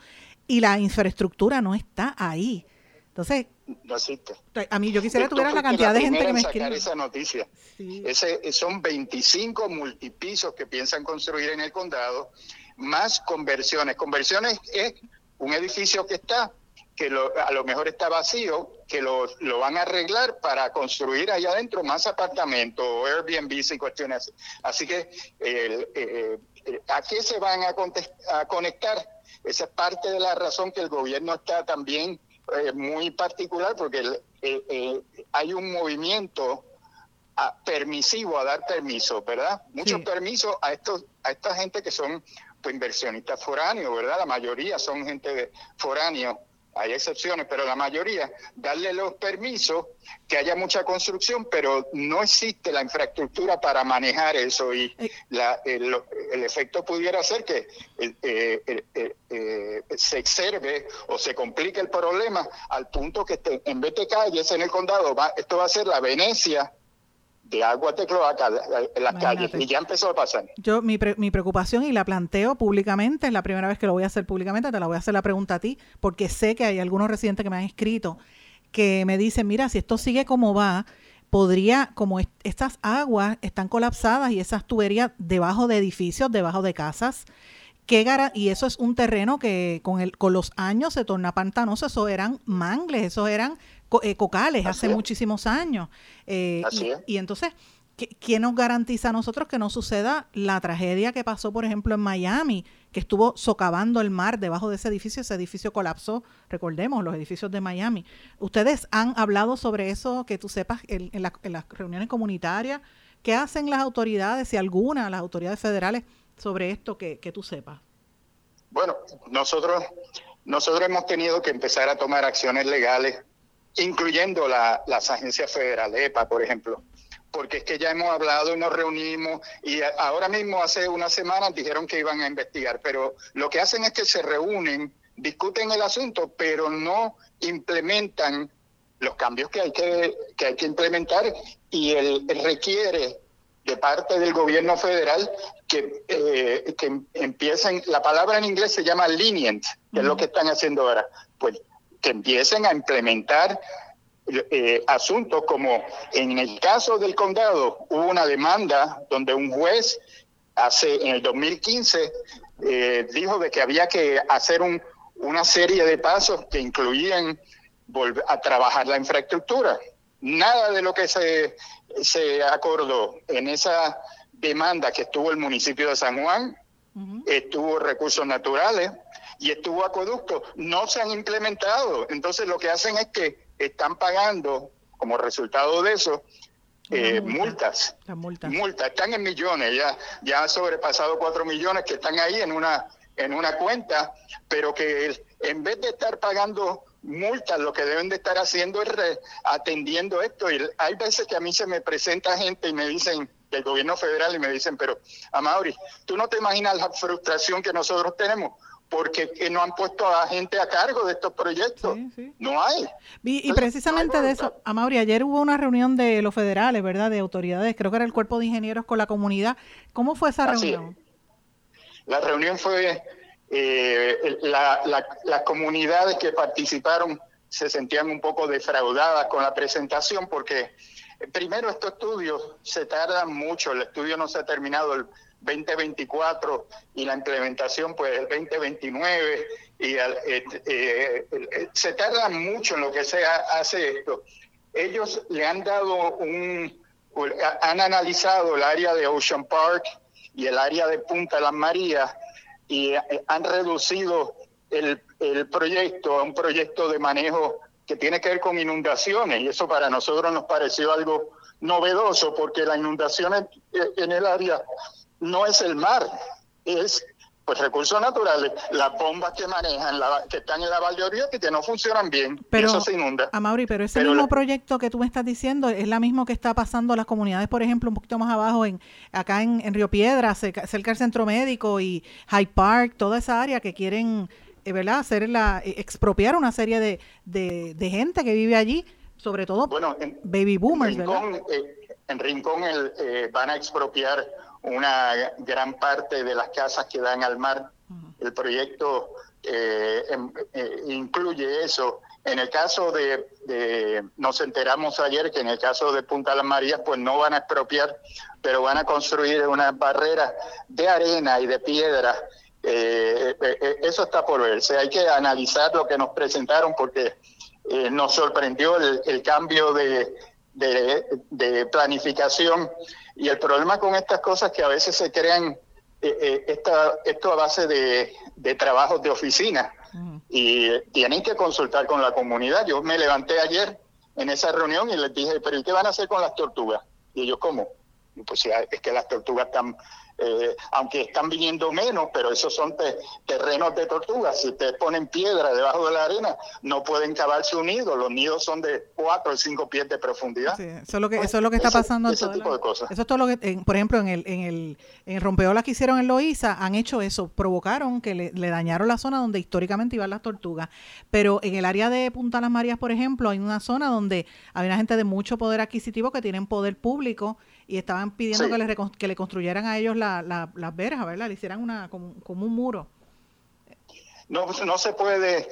y la infraestructura no está ahí. Entonces, no existe. A mí yo quisiera que tuvieras la cantidad de gente que me escribe. esa noticia. Ese, son 25 multipisos que piensan construir en el condado, más conversiones. Conversiones es un edificio que está, que a lo mejor está vacío, que lo, van a arreglar para construir allá adentro más apartamentos, Airbnb y cuestiones así. Así que, eh, eh, ¿a qué se van a, a conectar? Esa es parte de la razón que el gobierno está también eh, muy particular porque hay un movimiento permisivo a dar permiso, ¿verdad? Muchos permisos a estos a esta gente que son pues, inversionistas foráneos, ¿verdad? La mayoría son gente de foráneos hay excepciones, pero la mayoría, darle los permisos, que haya mucha construcción, pero no existe la infraestructura para manejar eso y eh. la, el, efecto pudiera ser que eh, eh, se exerve o se complique el problema al punto que en vez de calles en el condado, va, esto va a ser la Venecia de agua de cloaca en las calles y ya empezó a pasar. Yo mi, mi preocupación y la planteo públicamente, es la primera vez que lo voy a hacer públicamente, te la voy a hacer la pregunta a ti, porque sé que hay algunos residentes que me han escrito que me dicen, mira, si esto sigue como va, podría, como estas aguas están colapsadas y esas tuberías debajo de edificios, debajo de casas, y eso es un terreno que con, el, con los años se torna pantanoso, eso eran mangles, eso eran eh, cocales hace muchísimos años. Eh, y, entonces, ¿quién nos garantiza a nosotros que no suceda la tragedia que pasó, por ejemplo, en Miami, que estuvo socavando el mar debajo de ese edificio? Ese edificio colapsó, recordemos, los edificios de Miami. ¿Ustedes han hablado sobre eso, que tú sepas, en, las reuniones comunitarias? ¿Qué hacen las autoridades, si alguna, las autoridades federales, sobre esto que, que tú sepas? Bueno, nosotros, nosotros hemos tenido que empezar a tomar acciones legales incluyendo la, las agencias federales, EPA, por ejemplo. Porque es que ya hemos hablado y nos reunimos y ahora mismo hace unas semanas dijeron que iban a investigar, pero lo que hacen es que se reúnen, discuten el asunto, pero no implementan los cambios que hay que, que, hay que implementar y él, requiere de parte del gobierno federal que, eh, que empiecen, la palabra en inglés se llama lenient, que es lo que están haciendo ahora. Pues que empiecen a implementar eh, asuntos como en el caso del condado hubo una demanda donde un juez hace en el 2015 eh, dijo de que había que hacer un, una serie de pasos que incluían volver a trabajar la infraestructura. Nada de lo que se, se acordó en esa demanda que estuvo el municipio de San Juan, estuvo recursos naturales, y estuvo acueducto, no se han implementado. Entonces lo que hacen es que están pagando como resultado de eso eh, multas. multas. Multas, están en millones, ya, ya han sobrepasado cuatro millones que están ahí en una, en una cuenta, pero que en vez de estar pagando multas, lo que deben de estar haciendo es atendiendo esto. Y hay veces que a mí se me presenta gente y me dicen, del gobierno federal, y me dicen, pero, Amaury, tú no te imaginas la frustración que nosotros tenemos porque no han puesto a gente a cargo de estos proyectos. No hay. Y, precisamente de eso, Amaury, ayer hubo una reunión de los federales, ¿verdad? De autoridades, creo que era el cuerpo de ingenieros con la comunidad. ¿Cómo fue esa reunión? La reunión fue, eh, las comunidades que participaron se sentían un poco defraudadas con la presentación porque primero estos estudios se tardan mucho, el estudio no se ha terminado, el 2024 y la implementación pues el 2029 y eh, eh, eh, se tarda mucho en lo que se hace esto. Ellos le han dado un, han analizado el área de Ocean Park y el área de Punta Las Marías y han reducido el, el proyecto a un proyecto de manejo que tiene que ver con inundaciones y eso para nosotros nos pareció algo novedoso porque las inundaciones en el área no es el mar, es pues recursos naturales, las bombas que manejan, que están en la Valdeoría, que no funcionan bien, pero, eso se inunda. Amaury, pero ese mismo proyecto que tú me estás diciendo es la mismo que está pasando a las comunidades, por ejemplo, un poquito más abajo, en acá en, Río Piedra, cerca, del Centro Médico y Hyde Park, toda esa área que quieren, eh, ¿verdad?, hacer la, eh, expropiar una serie de, de, gente que vive allí, sobre todo baby boomers, en Rincón, ¿verdad? Eh, en Rincón el, van a expropiar una gran parte de las casas que dan al mar. El proyecto eh, em, incluye eso. En el caso de, nos enteramos ayer que en el caso de Punta Las Marías, pues no van a expropiar, pero van a construir una barrera de arena y de piedra. Eh, eh, eh, eso está por verse. Hay que analizar lo que nos presentaron porque nos sorprendió el, cambio de, planificación y el problema con estas cosas que a veces se crean esta, esto a base de, de trabajos de oficina y tienen que consultar con la comunidad. Yo me levanté ayer en esa reunión y les dije, pero ¿y qué van a hacer con las tortugas? Y ellos, ¿cómo? Pues es que las tortugas están eh, aunque están viniendo menos, pero esos son terrenos de tortugas. Si ustedes ponen piedra debajo de la arena, no pueden cavar su nido. Los nidos son de 4 o 5 pies de profundidad. eso es lo que, eso es lo que está pasando. Ese tipo de cosas. Eso es todo lo que, por ejemplo, en el, en el en rompeolas que hicieron en Loíza, han hecho eso, provocaron que le, le dañaron la zona donde históricamente iban las tortugas. Pero en el área de Punta Las Marías, por ejemplo, hay una zona donde hay una gente de mucho poder adquisitivo que tienen poder público y estaban pidiendo que, le, que le construyeran a ellos la, las verjas, ¿verdad? Le hicieran una como, un muro. No, pues, no se puede,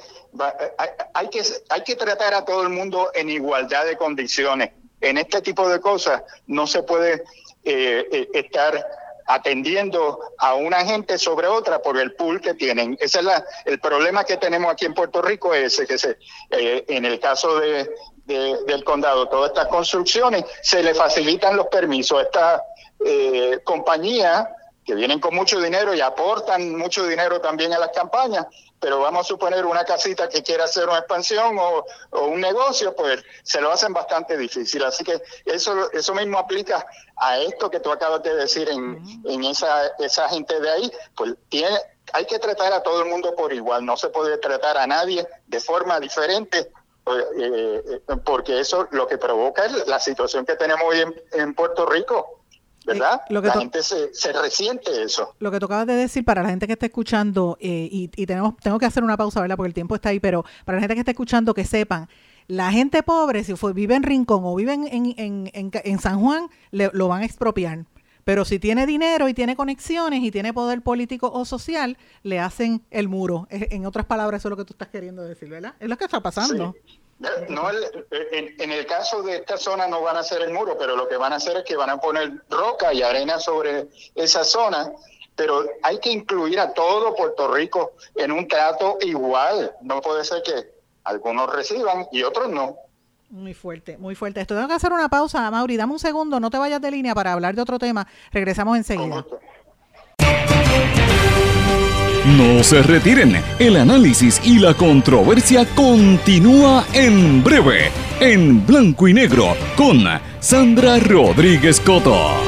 hay, que, hay que tratar a todo el mundo en igualdad de condiciones. En este tipo de cosas no se puede eh, eh, estar atendiendo a una gente sobre otra por el pool que tienen. Ese es la, el problema que tenemos aquí en Puerto Rico, es ese, que se, eh, en el caso de, del condado, todas estas construcciones, se le facilitan los permisos. Esta eh, compañía que vienen con mucho dinero y aportan mucho dinero también a las campañas, pero vamos a suponer una casita que quiera hacer una expansión o, un negocio, pues se lo hacen bastante difícil. Así que eso, eso mismo aplica a esto que tú acabas de decir en, en esa, esa gente de ahí, pues tiene, hay que tratar a todo el mundo por igual, no se puede tratar a nadie de forma diferente eh, eh, porque eso lo que provoca es la situación que tenemos hoy en, Puerto Rico. ¿verdad? Eh, la gente se, se, resiente eso. Lo que tocabas de decir para la gente que está escuchando, y, tenemos, tengo que hacer una pausa, ¿verdad? Porque el tiempo está ahí, pero para la gente que está escuchando, que sepan, la gente pobre, si fue, vive en Rincón o vive en, en, en, San Juan, le, lo van a expropiar. Pero si tiene dinero y tiene conexiones y tiene poder político o social, le hacen el muro. En otras palabras, eso es lo que tú estás queriendo decir, ¿verdad? Es lo que está pasando. No, en, el caso de esta zona no van a hacer el muro, pero lo que van a hacer es que van a poner roca y arena sobre esa zona, pero hay que incluir a todo Puerto Rico en un trato igual. No puede ser que algunos reciban y otros no. Muy fuerte, muy fuerte. Esto tengo que hacer una pausa, Mauri. Dame un segundo, no te vayas de línea para hablar de otro tema. Regresamos enseguida. No se retiren, el análisis y la controversia continúa en breve, en blanco y negro, con Sandra Rodríguez Coto.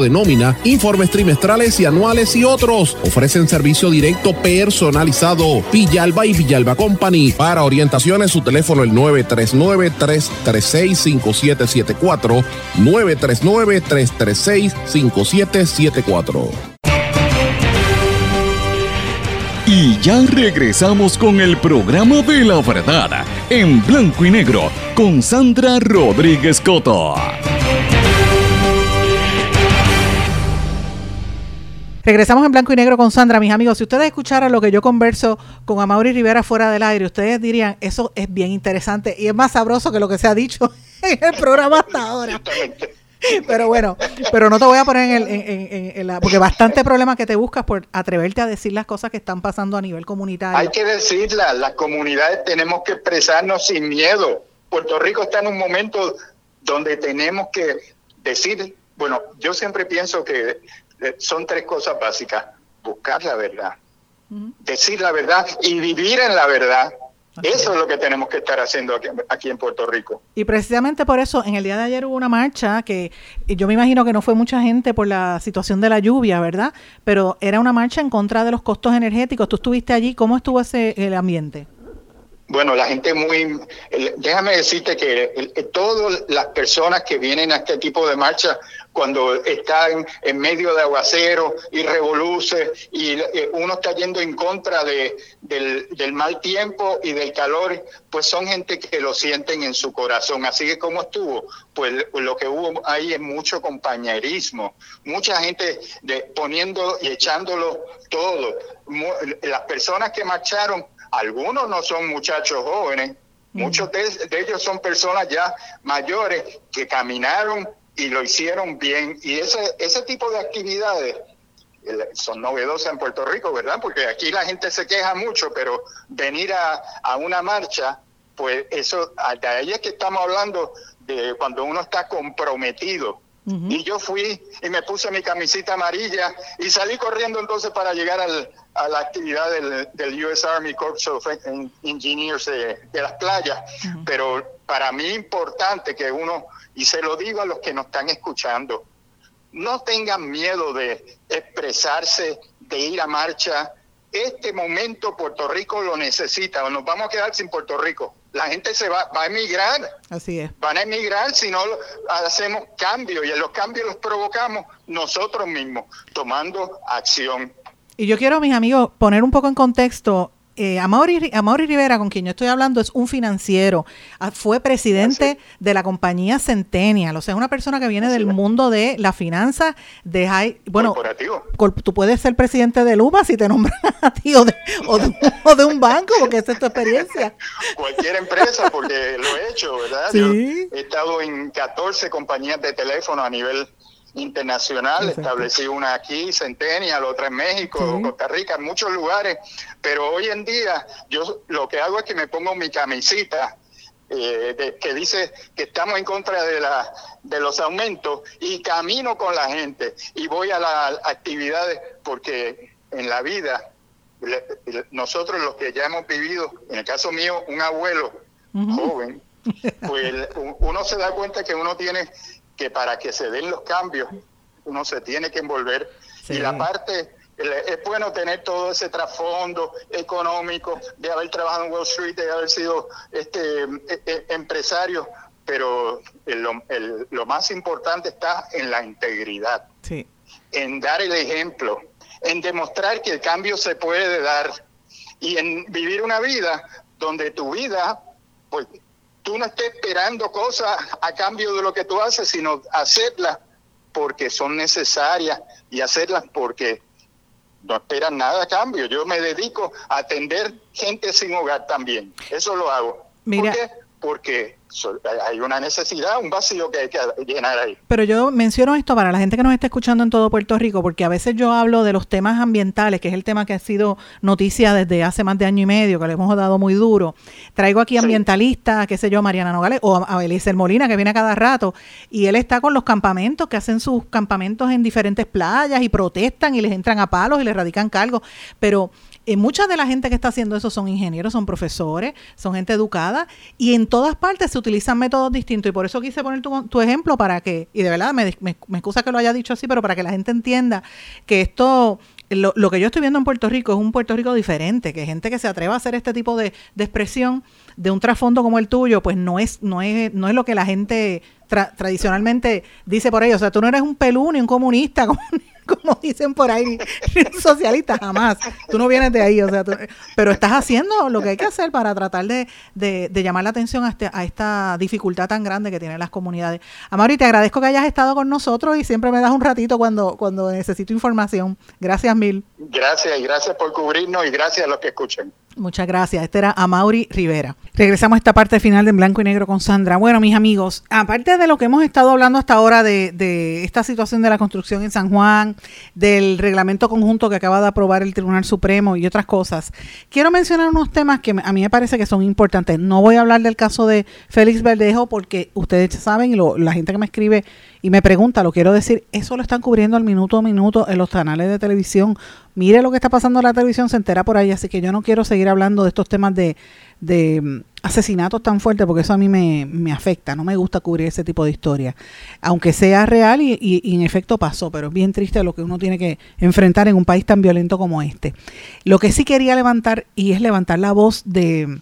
de nómina, informes trimestrales y anuales y otros. Ofrecen servicio directo personalizado. Villalba y Villalba Company. Para orientaciones, su teléfono el 939-336-5774. 939-336-5774. Y ya regresamos con el programa de la verdad en blanco y negro con Sandra Rodríguez Coto. Regresamos en blanco y negro con Sandra, mis amigos. Si ustedes escucharan lo que yo converso con Amaury Rivera fuera del aire, ustedes dirían, eso es bien interesante y es más sabroso que lo que se ha dicho en el programa hasta ahora. Pero bueno, pero no te voy a poner en, el, la, porque bastante problema que te buscas por atreverte a decir las cosas que están pasando a nivel comunitario. Hay que decirlas, las comunidades tenemos que expresarnos sin miedo. Puerto Rico está en un momento donde tenemos que decir, bueno, yo siempre pienso que son tres cosas básicas. buscar la verdad, decir la verdad y vivir en la verdad. Eso es lo que tenemos que estar haciendo aquí, aquí, en Puerto Rico. Y precisamente por eso, en el día de ayer hubo una marcha que yo me imagino que no fue mucha gente por la situación de la lluvia, ¿verdad? Pero era una marcha en contra de los costos energéticos. Tú estuviste allí, ¿cómo estuvo ese el ambiente? Bueno, la gente muy, déjame decirte que todas las personas que vienen a este tipo de marcha, cuando están en medio de aguacero y revoluce y eh, uno está yendo en contra de, del, mal tiempo y del calor, pues son gente que lo sienten en su corazón. Así que como estuvo, pues lo que hubo ahí es mucho compañerismo, mucha gente de, poniendo y echándolo todo. Las personas que marcharon algunos no son muchachos jóvenes, muchos de, ellos son personas ya mayores que caminaron y lo hicieron bien. Y ese, ese tipo de actividades son novedosas en Puerto Rico, ¿verdad? Porque aquí la gente se queja mucho, pero venir a, a una marcha, pues eso, de ahí es que estamos hablando de cuando uno está comprometido y yo fui y me puse mi camisita amarilla y salí corriendo entonces para llegar al, a la actividad del, del, US Army Corps of Engineers de, las playas. Pero para mí es importante que uno, y se lo digo a los que nos están escuchando, no tengan miedo de expresarse, de ir a marcha. Este momento Puerto Rico lo necesita, o nos vamos a quedar sin Puerto Rico la gente se va, va a emigrar. Así es. Van a emigrar si no hacemos cambios y en los cambios los provocamos nosotros mismos, tomando acción. Y yo quiero, mis amigos, poner un poco en contexto eh, Amaury, Rivera, con quien yo estoy hablando, es un financiero. Ah, fue presidente de la compañía Centennial. O sea, es una persona que viene del mundo de la finanza, de high, bueno, tú puedes ser presidente de Luma si te nombran a ti o de, o de, un banco, porque esa es tu experiencia. Cualquier empresa, porque lo he hecho, ¿verdad? Sí. he estado en 14 compañías de teléfono a nivel internacional, establecí una aquí, Centennial, otra en México, Costa Rica, en muchos lugares, pero hoy en día yo lo que hago es que me pongo mi camisita eh, que dice que estamos en contra de, la, de los aumentos y camino con la gente y voy a las actividades porque en la vida nosotros los que ya hemos vivido, en el caso mío, un abuelo joven, pues uno se da cuenta que uno tiene que para que se den los cambios uno se tiene que envolver. Y la parte, es bueno tener todo ese trasfondo económico de haber trabajado en Wall Street, de haber sido este e, e, empresario, pero lo más importante está en la integridad, en dar el ejemplo, en demostrar que el cambio se puede dar y en vivir una vida donde tu vida pues tú no estés esperando cosas a cambio de lo que tú haces, sino hacerlas porque son necesarias y hacerlas porque no esperan nada a cambio. Yo me dedico a atender gente sin hogar también. Eso lo hago. Mira. Porque hay una necesidad, un vacío que hay que llenar ahí. Pero yo menciono esto para la gente que nos está escuchando en todo Puerto Rico, porque a veces yo hablo de los temas ambientales, que es el tema que ha sido noticia desde hace más de año y medio, que le hemos dado muy duro. Traigo aquí ambientalistas, qué sé yo, Mariana Nogales, o a Eliezer Molina, que viene a cada rato, y él está con los campamentos, que hacen sus campamentos en diferentes playas y protestan y les entran a palos y les radican cargos. Pero y mucha de la gente que está haciendo eso son ingenieros, son profesores, son gente educada y en todas partes se utilizan métodos distintos y por eso quise poner tu, ejemplo para que, y de verdad me, me, excusa que lo haya dicho así, pero para que la gente entienda que esto lo, lo, que yo estoy viendo en Puerto Rico es un Puerto Rico diferente, que gente que se atreva a hacer este tipo de, de expresión de un trasfondo como el tuyo, pues no es, no es, no es lo que la gente tradicionalmente dice por ello. O sea, tú no eres un pelú ni un comunista, como, como dicen por ahí, socialista, jamás. Tú no vienes de ahí, o sea, pero estás haciendo lo que hay que hacer para tratar de, de, llamar la atención a, este, a esta dificultad tan grande que tienen las comunidades. Amari, te agradezco que hayas estado con nosotros y siempre me das un ratito cuando, cuando necesito información. Gracias mil. Gracias y gracias por cubrirnos y gracias a los que escuchen. Muchas gracias. Este era Amaury Rivera. Regresamos a esta parte final de en blanco y negro con Sandra. Bueno, mis amigos, aparte de lo que hemos estado hablando hasta ahora de, de, esta situación de la construcción en San Juan, del reglamento conjunto que acaba de aprobar el Tribunal Supremo y otras cosas, quiero mencionar unos temas que a mí me parece que son importantes. No voy a hablar del caso de Félix Verdejo porque ustedes saben y la gente que me escribe y me pregunta, lo quiero decir, eso lo están cubriendo al minuto a minuto en los canales de televisión mire lo que está pasando en la televisión, se entera por ahí. Así que yo no quiero seguir hablando de estos temas de, de mm, asesinatos tan fuertes porque eso a mí me, me, afecta. No me gusta cubrir ese tipo de historia. Aunque sea real y, y, en efecto pasó, pero es bien triste lo que uno tiene que enfrentar en un país tan violento como este. Lo que sí quería levantar y es levantar la voz de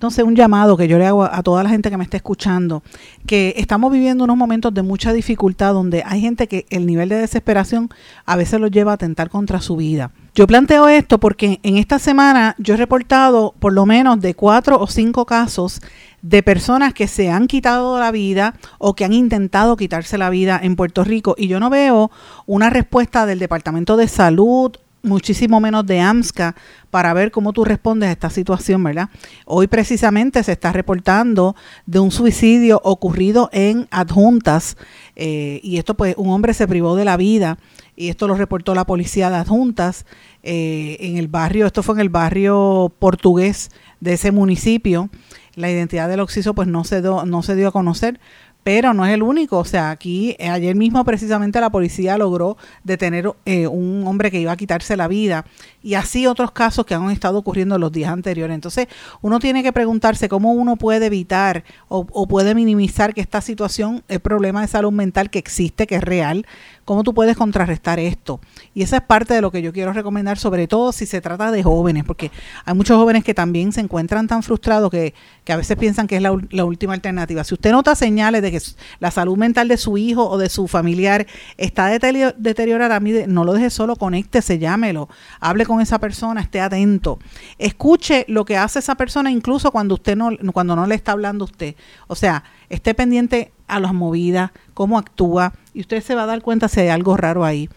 entonces, un llamado que yo le hago a toda la gente que me está escuchando, que estamos viviendo unos momentos de mucha dificultad donde hay gente que el nivel de desesperación a veces los lleva a atentar contra su vida. Yo planteo esto porque en esta semana yo he reportado por lo menos de cuatro o cinco casos de personas que se han quitado la vida o que han intentado quitarse la vida en Puerto Rico y yo no veo una respuesta del Departamento de Salud muchísimo menos de AMSCA para ver cómo tú respondes a esta situación, ¿verdad? Hoy precisamente se está reportando de un suicidio ocurrido en adjuntas eh, y esto pues un hombre se privó de la vida y esto lo reportó la policía de adjuntas eh, en el barrio, esto fue en el barrio portugués de ese municipio. La identidad del occiso pues no se, no se dio a conocer, pero no es el único. O sea, aquí eh, ayer mismo precisamente la policía logró detener eh, un hombre que iba a quitarse la vida y así otros casos que han estado ocurriendo los días anteriores. Entonces, uno tiene que preguntarse cómo uno puede evitar o, o puede minimizar que esta situación, el problema de salud mental que existe, que es real, cómo tú puedes contrarrestar esto. Y esa es parte de lo que yo quiero recomendar, sobre todo si se trata de jóvenes, porque hay muchos jóvenes que también se encuentran tan frustrados que, que a veces piensan que es la, la, última alternativa. Si usted nota señales de que la salud mental de su hijo o de su familiar está deteriorada, no lo deje solo, conéctese, llámelo, hable con esa persona, esté atento. Escuche lo que hace esa persona incluso cuando usted no, cuando no le está hablando a usted. O sea, esté pendiente a las movidas, cómo actúa, y usted se va a dar cuenta si hay algo raro ahí.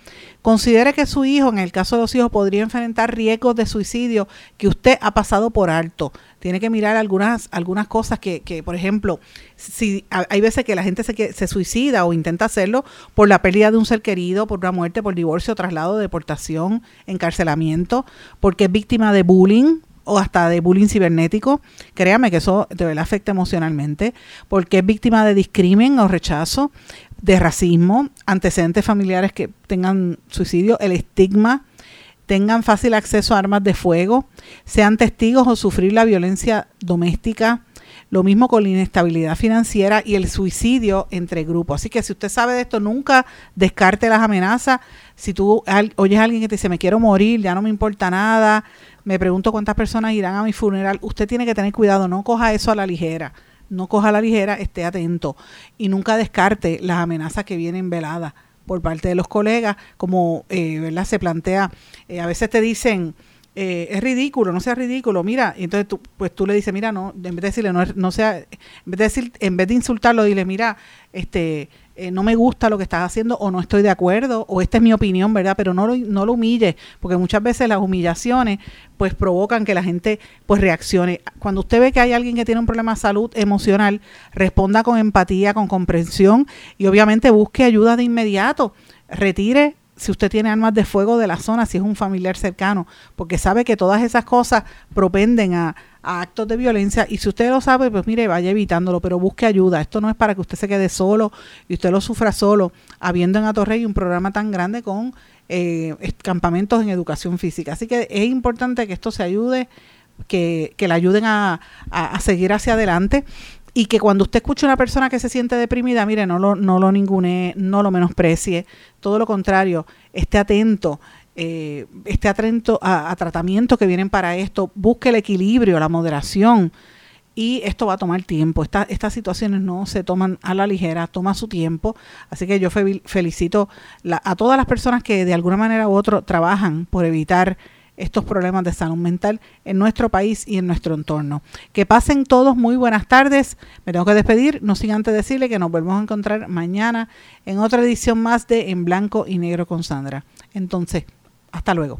Considere que su hijo, en el caso de los hijos, podría enfrentar riesgos de suicidio que usted ha pasado por alto. Tiene que mirar algunas, algunas cosas que, que por ejemplo, si hay veces que la gente se, se suicida o intenta hacerlo por la pérdida de un ser querido, por una muerte, por divorcio, traslado, deportación, encarcelamiento, porque es víctima de bullying, o hasta de bullying cibernético, créame que eso de verdad afecta emocionalmente, porque es víctima de discrimen o rechazo, de racismo, antecedentes familiares que tengan suicidio, el estigma, tengan fácil acceso a armas de fuego, sean testigos o sufrir la violencia doméstica, lo mismo con la inestabilidad financiera y el suicidio entre grupos. Así que si usted sabe de esto, nunca descarte las amenazas. Si tú oyes a alguien que te dice, me quiero morir, ya no me importa nada, me pregunto cuántas personas irán a mi funeral. Usted tiene que tener cuidado, no coja eso a la ligera. No coja la ligera, esté atento y nunca descarte las amenazas que vienen veladas por parte de los colegas, como eh, ¿verdad? se plantea. Eh, a veces te dicen, eh, es ridículo, no sea ridículo, mira, y entonces tú, pues tú le dices, mira, no, en vez de decirle, no, no sea, en vez de decir, en vez de insultarlo, dile, mira, este, eh, no me gusta lo que estás haciendo o no estoy de acuerdo o esta es mi opinión, ¿verdad? Pero no lo, no lo humille, porque muchas veces las humillaciones pues provocan que la gente pues reaccione. Cuando usted ve que hay alguien que tiene un problema de salud emocional, responda con empatía, con comprensión y obviamente busque ayuda de inmediato. Retire si usted tiene armas de fuego de la zona, si es un familiar cercano, porque sabe que todas esas cosas propenden a, actos de violencia y si usted lo sabe, pues mire, vaya evitándolo, pero busque ayuda. Esto no es para que usted se quede solo y usted lo sufra solo, habiendo en Atorrey un programa tan grande con eh, campamentos en educación física. Así que es importante que esto se ayude, que, que le ayuden a, a, a seguir hacia adelante y que cuando usted escuche a una persona que se siente deprimida, mire, no lo, no lo ningune, no lo menosprecie, todo lo contrario, esté atento, eh, esté atento a, tratamientos que vienen para esto, busque el equilibrio, la moderación, y esto va a tomar tiempo. Esta, estas situaciones no se toman a la ligera, toma su tiempo. Así que yo felicito a todas las personas que de alguna manera u otra trabajan por evitar estos problemas de salud mental en nuestro país y en nuestro entorno. Que pasen todos muy buenas tardes. Me tengo que despedir, no sin antes decirle que nos volvemos a encontrar mañana en otra edición más de En Blanco y Negro con Sandra. Entonces, hasta luego.